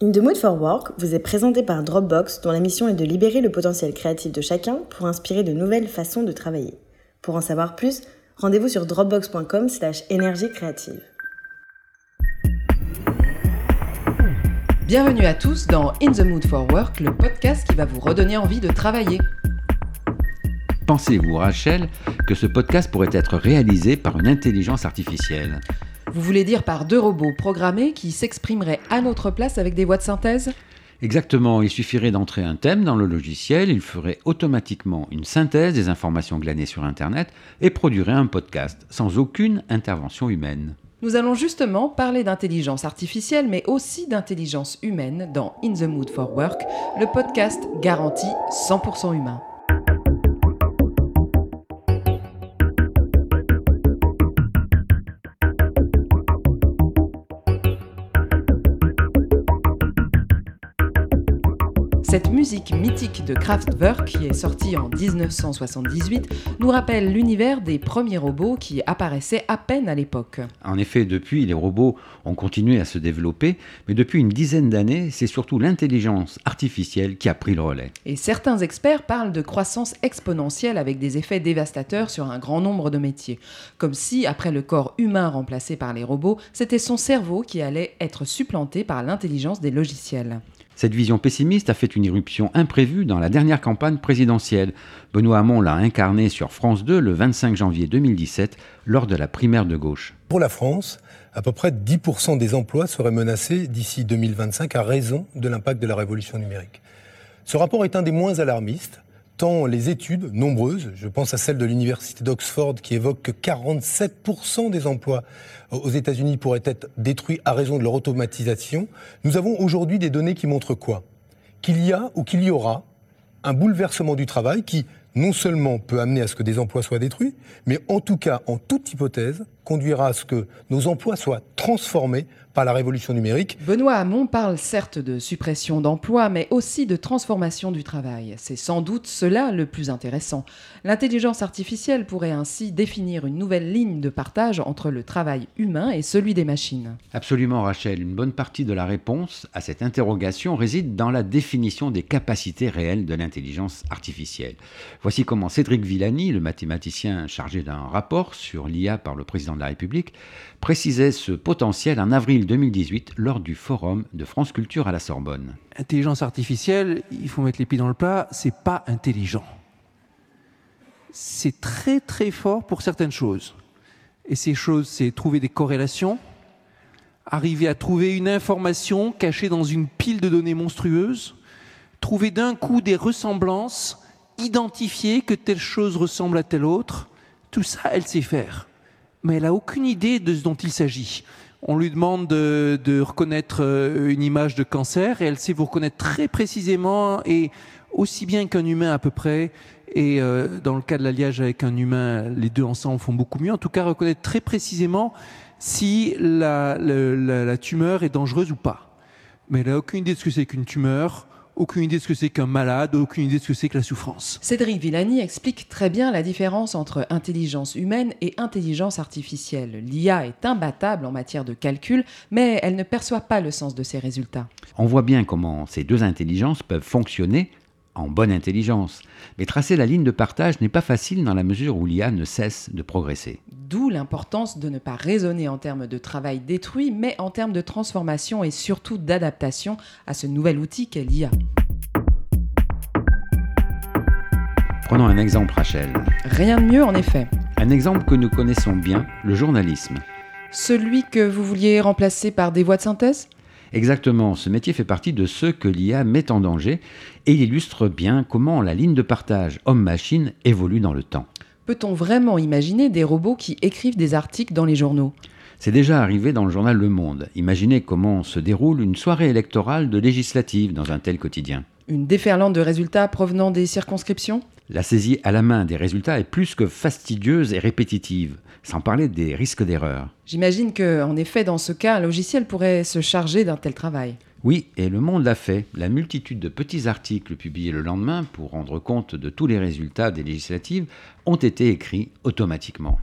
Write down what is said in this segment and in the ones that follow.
In the Mood for Work vous est présenté par Dropbox dont la mission est de libérer le potentiel créatif de chacun pour inspirer de nouvelles façons de travailler. Pour en savoir plus, rendez-vous sur dropbox.com slash énergie créative. Bienvenue à tous dans In the Mood for Work, le podcast qui va vous redonner envie de travailler. Pensez-vous, Rachel, que ce podcast pourrait être réalisé par une intelligence artificielle? Vous voulez dire par deux robots programmés qui s'exprimeraient à notre place avec des voix de synthèse? Exactement, il suffirait d'entrer un thème dans le logiciel, il ferait automatiquement une synthèse des informations glanées sur Internet et produirait un podcast sans aucune intervention humaine. Nous allons justement parler d'intelligence artificielle, mais aussi d'intelligence humaine dans In the Mood for Work, le podcast garanti 100% humain. Cette musique mythique de Kraftwerk, qui est sortie en 1978, nous rappelle l'univers des premiers robots qui apparaissaient à peine à l'époque. En effet, depuis, les robots ont continué à se développer, mais depuis une dizaine d'années, c'est surtout l'intelligence artificielle qui a pris le relais. Et certains experts parlent de croissance exponentielle avec des effets dévastateurs sur un grand nombre de métiers. Comme si, après le corps humain remplacé par les robots, c'était son cerveau qui allait être supplanté par l'intelligence des logiciels. Cette vision pessimiste a fait une irruption imprévue dans la dernière campagne présidentielle. Benoît Hamon l'a incarné sur France 2 le 25 janvier 2017 lors de la primaire de gauche. Pour la France, à peu près 10% des emplois seraient menacés d'ici 2025 à raison de l'impact de la révolution numérique. Ce rapport est un des moins alarmistes tant les études, nombreuses, je pense à celle de l'université d'Oxford qui évoque que 47% des emplois aux États-Unis pourraient être détruits à raison de leur automatisation, nous avons aujourd'hui des données qui montrent quoi? Qu'il y a ou qu'il y aura un bouleversement du travail qui non seulement peut amener à ce que des emplois soient détruits, mais en tout cas, en toute hypothèse, conduira à ce que nos emplois soient transformés par la révolution numérique. Benoît Hamon parle certes de suppression d'emplois, mais aussi de transformation du travail. C'est sans doute cela le plus intéressant. L'intelligence artificielle pourrait ainsi définir une nouvelle ligne de partage entre le travail humain et celui des machines. Absolument, Rachel. Une bonne partie de la réponse à cette interrogation réside dans la définition des capacités réelles de l'intelligence artificielle. Voici comment Cédric Villani, le mathématicien chargé d'un rapport sur l'IA par le président de la République, précisait ce potentiel en avril 2018 lors du forum de France Culture à la Sorbonne. Intelligence artificielle, il faut mettre les pieds dans le plat, c'est pas intelligent. C'est très très fort pour certaines choses. Et ces choses, c'est trouver des corrélations, arriver à trouver une information cachée dans une pile de données monstrueuses, trouver d'un coup des ressemblances, identifier que telle chose ressemble à telle autre. Tout ça, elle sait faire. Mais elle n'a aucune idée de ce dont il s'agit. On lui demande de, reconnaître euh, une image de cancer et elle sait vous reconnaître très précisément et aussi bien qu'un humain à peu près. Et euh, dans le cas de l'alliage avec un humain, les deux ensemble font beaucoup mieux. En tout cas, reconnaître très précisément si la tumeur est dangereuse ou pas. Mais elle n'a aucune idée de ce que c'est qu'une tumeur, aucune idée de ce que c'est qu'un malade, aucune idée de ce que c'est que la souffrance. Cédric Villani explique très bien la différence entre intelligence humaine et intelligence artificielle. L'IA est imbattable en matière de calcul, mais elle ne perçoit pas le sens de ses résultats. On voit bien comment ces deux intelligences peuvent fonctionner en bonne intelligence. Mais tracer la ligne de partage n'est pas facile dans la mesure où l'IA ne cesse de progresser. D'où l'importance de ne pas raisonner en termes de travail détruit, mais en termes de transformation et surtout d'adaptation à ce nouvel outil qu'est l'IA. Prenons un exemple, Rachel. Rien de mieux en effet. Un exemple que nous connaissons bien, le journalisme. Celui que vous vouliez remplacer par des voix de synthèse? Exactement, ce métier fait partie de ceux que l'IA met en danger et il illustre bien comment la ligne de partage homme-machine évolue dans le temps. Peut-on vraiment imaginer des robots qui écrivent des articles dans les journaux? C'est déjà arrivé dans le journal Le Monde. Imaginez comment se déroule une soirée électorale de législative dans un tel quotidien. Une déferlante de résultats provenant des circonscriptions La saisie à la main des résultats est plus que fastidieuse et répétitive, sans parler des risques d'erreur. J'imagine que, en effet, dans ce cas, un logiciel pourrait se charger d'un tel travail. Oui, et le monde l'a fait. La multitude de petits articles publiés le lendemain pour rendre compte de tous les résultats des législatives ont été écrits automatiquement.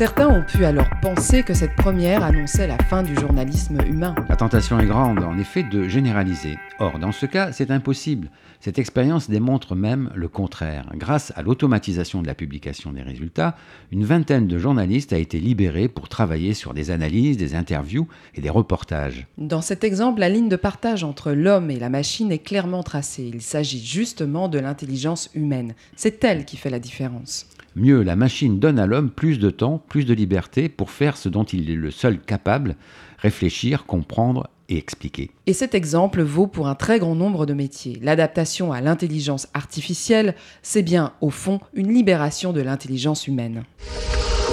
Certains ont pu alors penser que cette première annonçait la fin du journalisme humain. La tentation est grande, en effet, de généraliser. Or, dans ce cas, c'est impossible. Cette expérience démontre même le contraire. Grâce à l'automatisation de la publication des résultats, une vingtaine de journalistes a été libérée pour travailler sur des analyses, des interviews et des reportages. Dans cet exemple, la ligne de partage entre l'homme et la machine est clairement tracée. Il s'agit justement de l'intelligence humaine. C'est elle qui fait la différence. Mieux, la machine donne à l'homme plus de temps, plus de liberté pour faire ce dont il est le seul capable, réfléchir, comprendre et expliquer. Et cet exemple vaut pour un très grand nombre de métiers. L'adaptation à l'intelligence artificielle, c'est bien, au fond, une libération de l'intelligence humaine.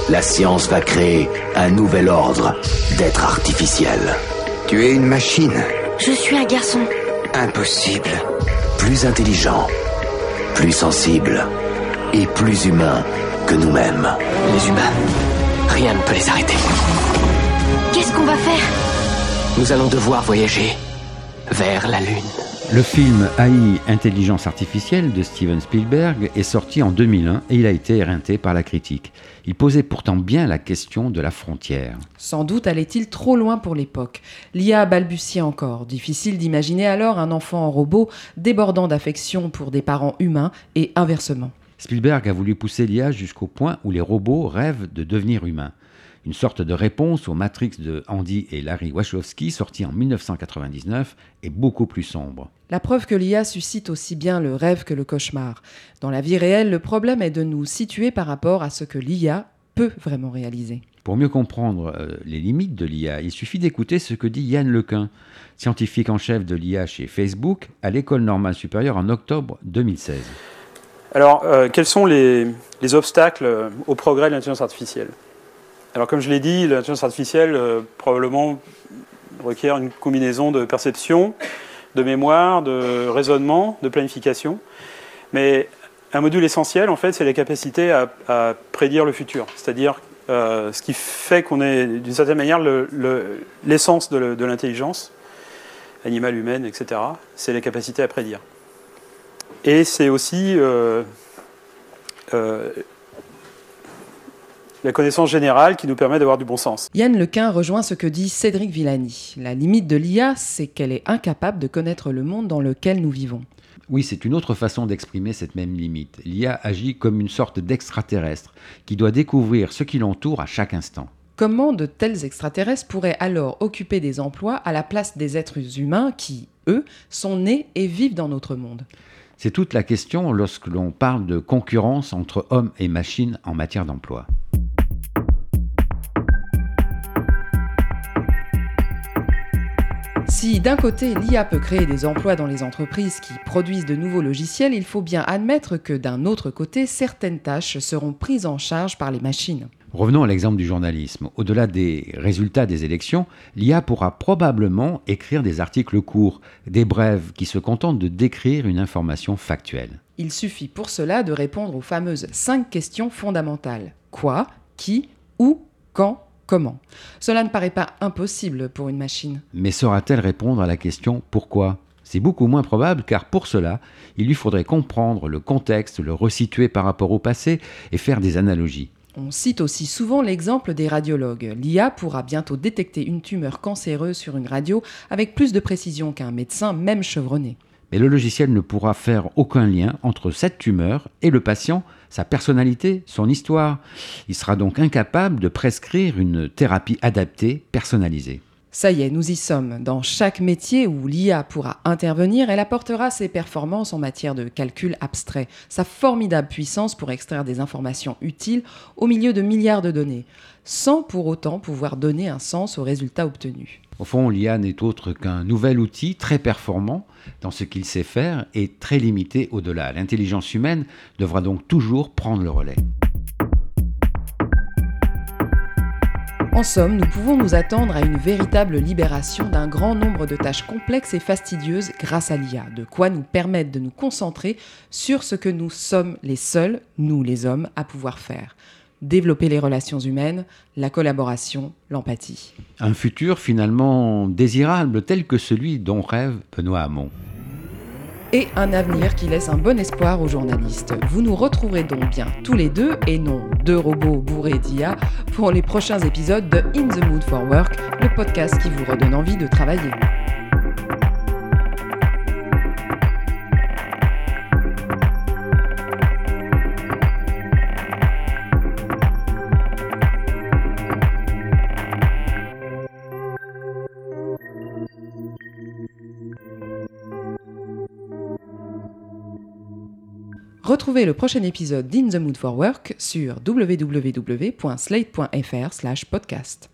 La science va créer un nouvel ordre d'être artificiel. Tu es une machine. Je suis un garçon. Impossible. Plus intelligent, plus sensible et plus humain que nous-mêmes. Les humains, rien ne peut les arrêter. Qu'est-ce qu'on va faire? Nous allons devoir voyager vers la Lune. Le film AI Intelligence artificielle de Steven Spielberg est sorti en 2001 et il a été éreinté par la critique. Il posait pourtant bien la question de la frontière. Sans doute allait-il trop loin pour l'époque. L'IA balbutiait encore. Difficile d'imaginer alors un enfant en robot débordant d'affection pour des parents humains et inversement. Spielberg a voulu pousser l'IA jusqu'au point où les robots rêvent de devenir humains. Une sorte de réponse au Matrix de Andy et Larry Wachowski, sorti en 1999, est beaucoup plus sombre. La preuve que l'IA suscite aussi bien le rêve que le cauchemar. Dans la vie réelle, le problème est de nous situer par rapport à ce que l'IA peut vraiment réaliser. Pour mieux comprendre euh, les limites de l'IA, il suffit d'écouter ce que dit Yann Lequin, scientifique en chef de l'IA chez Facebook, à l'École normale supérieure en octobre 2016. Alors, euh, quels sont les, les obstacles au progrès de l'intelligence artificielle? Alors, comme je l'ai dit, l'intelligence artificielle euh, probablement requiert une combinaison de perception, de mémoire, de raisonnement, de planification. Mais un module essentiel, en fait, c'est la capacité à, prédire le futur. C'est-à-dire euh, ce qui fait qu'on est, d'une certaine manière, l'essence le, de, de l'intelligence, animale, humaine, etc., c'est la capacité à prédire. Et c'est aussi euh, euh, la connaissance générale qui nous permet d'avoir du bon sens. Yann Lequin rejoint ce que dit Cédric Villani. La limite de l'IA, c'est qu'elle est incapable de connaître le monde dans lequel nous vivons. Oui, c'est une autre façon d'exprimer cette même limite. L'IA agit comme une sorte d'extraterrestre qui doit découvrir ce qui l'entoure à chaque instant. Comment de tels extraterrestres pourraient alors occuper des emplois à la place des êtres humains qui, eux, sont nés et vivent dans notre monde? C'est toute la question lorsque l'on parle de concurrence entre hommes et machines en matière d'emploi. Si d'un côté l'IA peut créer des emplois dans les entreprises qui produisent de nouveaux logiciels, il faut bien admettre que d'un autre côté, certaines tâches seront prises en charge par les machines. Revenons à l'exemple du journalisme. Au-delà des résultats des élections, l'IA pourra probablement écrire des articles courts, des brèves qui se contentent de décrire une information factuelle. Il suffit pour cela de répondre aux fameuses cinq questions fondamentales. Quoi Qui Où Quand Comment? Cela ne paraît pas impossible pour une machine. Mais saura-t-elle répondre à la question pourquoi? C'est beaucoup moins probable car pour cela, il lui faudrait comprendre le contexte, le resituer par rapport au passé et faire des analogies. On cite aussi souvent l'exemple des radiologues. L'IA pourra bientôt détecter une tumeur cancéreuse sur une radio avec plus de précision qu'un médecin, même chevronné. Mais le logiciel ne pourra faire aucun lien entre cette tumeur et le patient, sa personnalité, son histoire. Il sera donc incapable de prescrire une thérapie adaptée, personnalisée. Ça y est, nous y sommes. Dans chaque métier où l'IA pourra intervenir, elle apportera ses performances en matière de calcul abstrait, sa formidable puissance pour extraire des informations utiles au milieu de milliards de données, sans pour autant pouvoir donner un sens aux résultats obtenus. Au fond, l'IA n'est autre qu'un nouvel outil très performant dans ce qu'il sait faire et très limité au-delà. L'intelligence humaine devra donc toujours prendre le relais. En somme, nous pouvons nous attendre à une véritable libération d'un grand nombre de tâches complexes et fastidieuses grâce à l'IA, de quoi nous permettre de nous concentrer sur ce que nous sommes les seuls, nous les hommes, à pouvoir faire. Développer les relations humaines, la collaboration, l'empathie. Un futur finalement désirable tel que celui dont rêve Benoît Hamon. Et un avenir qui laisse un bon espoir aux journalistes. Vous nous retrouverez donc bien tous les deux, et non deux robots bourrés d'IA, pour les prochains épisodes de In the Mood for Work, le podcast qui vous redonne envie de travailler. Retrouvez le prochain épisode d'In the Mood for Work sur www.slate.fr/podcast.